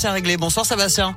C'est réglé. Bonsoir Sébastien.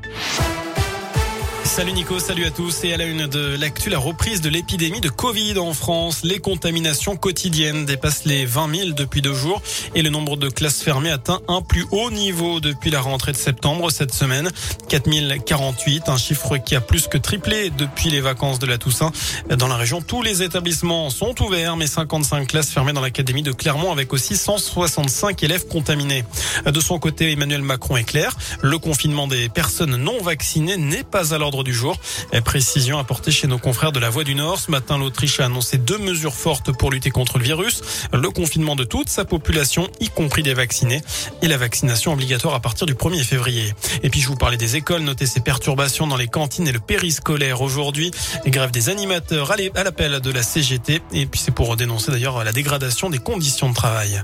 Salut Nico, salut à tous. Et à la une de l'actu, la reprise de l'épidémie de Covid en France. Les contaminations quotidiennes dépassent les 20 000 depuis deux jours et le nombre de classes fermées atteint un plus haut niveau depuis la rentrée de septembre cette semaine. 4 048, un chiffre qui a plus que triplé depuis les vacances de la Toussaint. Dans la région, tous les établissements sont ouverts, mais 55 classes fermées dans l'académie de Clermont avec aussi 165 élèves contaminés. De son côté, Emmanuel Macron est clair. Le confinement des personnes non vaccinées n'est pas à l'ordre du jour. Précision apportée chez nos confrères de la Voix du Nord. Ce matin, l'Autriche a annoncé deux mesures fortes pour lutter contre le virus. Le confinement de toute sa population, y compris des vaccinés, et la vaccination obligatoire à partir du 1er février. Et puis, je vous parlais des écoles. Notez ces perturbations dans les cantines et le périscolaire aujourd'hui. Les grèves des animateurs à l'appel de la CGT. Et puis, c'est pour dénoncer d'ailleurs la dégradation des conditions de travail.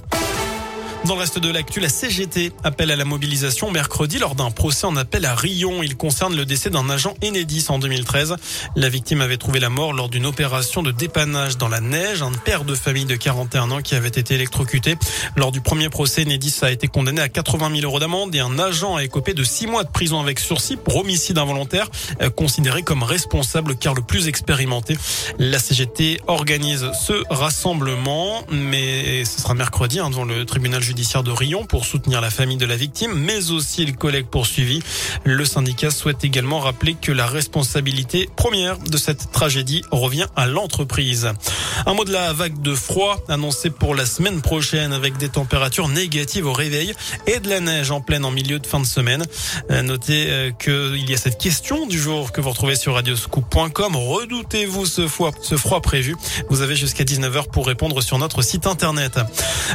Dans le reste de l'actu, la CGT appelle à la mobilisation mercredi lors d'un procès en appel à Rion. Il concerne le décès d'un agent Enedis en 2013. La victime avait trouvé la mort lors d'une opération de dépannage dans la neige. Un père de famille de 41 ans qui avait été électrocuté. Lors du premier procès, Enedis a été condamné à 80 000 euros d'amende et un agent a écopé de 6 mois de prison avec sursis pour homicide involontaire, euh, considéré comme responsable car le plus expérimenté. La CGT organise ce rassemblement, mais ce sera mercredi hein, devant le tribunal judiciaire judiciaire de Rion pour soutenir la famille de la victime, mais aussi le collègue poursuivi. Le syndicat souhaite également rappeler que la responsabilité première de cette tragédie revient à l'entreprise. Un mot de la vague de froid annoncée pour la semaine prochaine avec des températures négatives au réveil et de la neige en pleine en milieu de fin de semaine. Euh, notez euh, qu'il y a cette question du jour que vous retrouvez sur radioscoop.com. Redoutez-vous ce froid, ce froid prévu Vous avez jusqu'à 19h pour répondre sur notre site internet.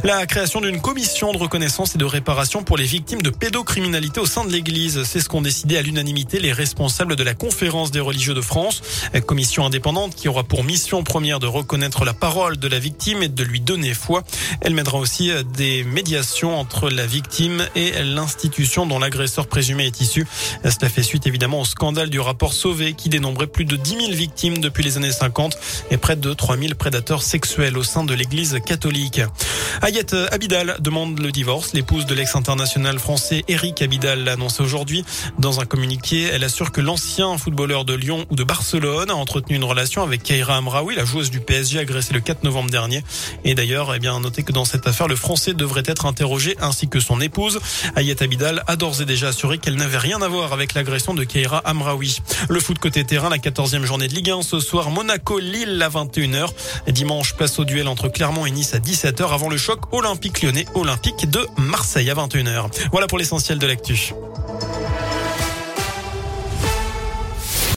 La création d'une commission de reconnaissance et de réparation pour les victimes de pédocriminalité au sein de l'Église. C'est ce qu'ont décidé à l'unanimité les responsables de la conférence des religieux de France. Commission indépendante qui aura pour mission première de reconnaître la parole de la victime et de lui donner foi. Elle mènera aussi des médiations entre la victime et l'institution dont l'agresseur présumé est issu. Cela fait suite évidemment au scandale du rapport Sauvé qui dénombrait plus de 10 000 victimes depuis les années 50 et près de 3 000 prédateurs sexuels au sein de l'Église catholique. Ayette Abidal demande le divorce. L'épouse de l'ex-international français Eric Abidal l'a annoncé aujourd'hui. Dans un communiqué, elle assure que l'ancien footballeur de Lyon ou de Barcelone a entretenu une relation avec Keira Amraoui, la joueuse du PSG agressée le 4 novembre dernier. Et d'ailleurs, eh bien, notez que dans cette affaire, le français devrait être interrogé ainsi que son épouse. Ayet Abidal a d'ores et déjà assuré qu'elle n'avait rien à voir avec l'agression de Keira Amraoui. Le foot côté terrain, la 14e journée de Ligue 1 ce soir, Monaco-Lille à 21h. Dimanche, place au duel entre Clermont et Nice à 17h avant le choc olympique lyonnais olympique de Marseille à 21h. Voilà pour l'essentiel de l'actu.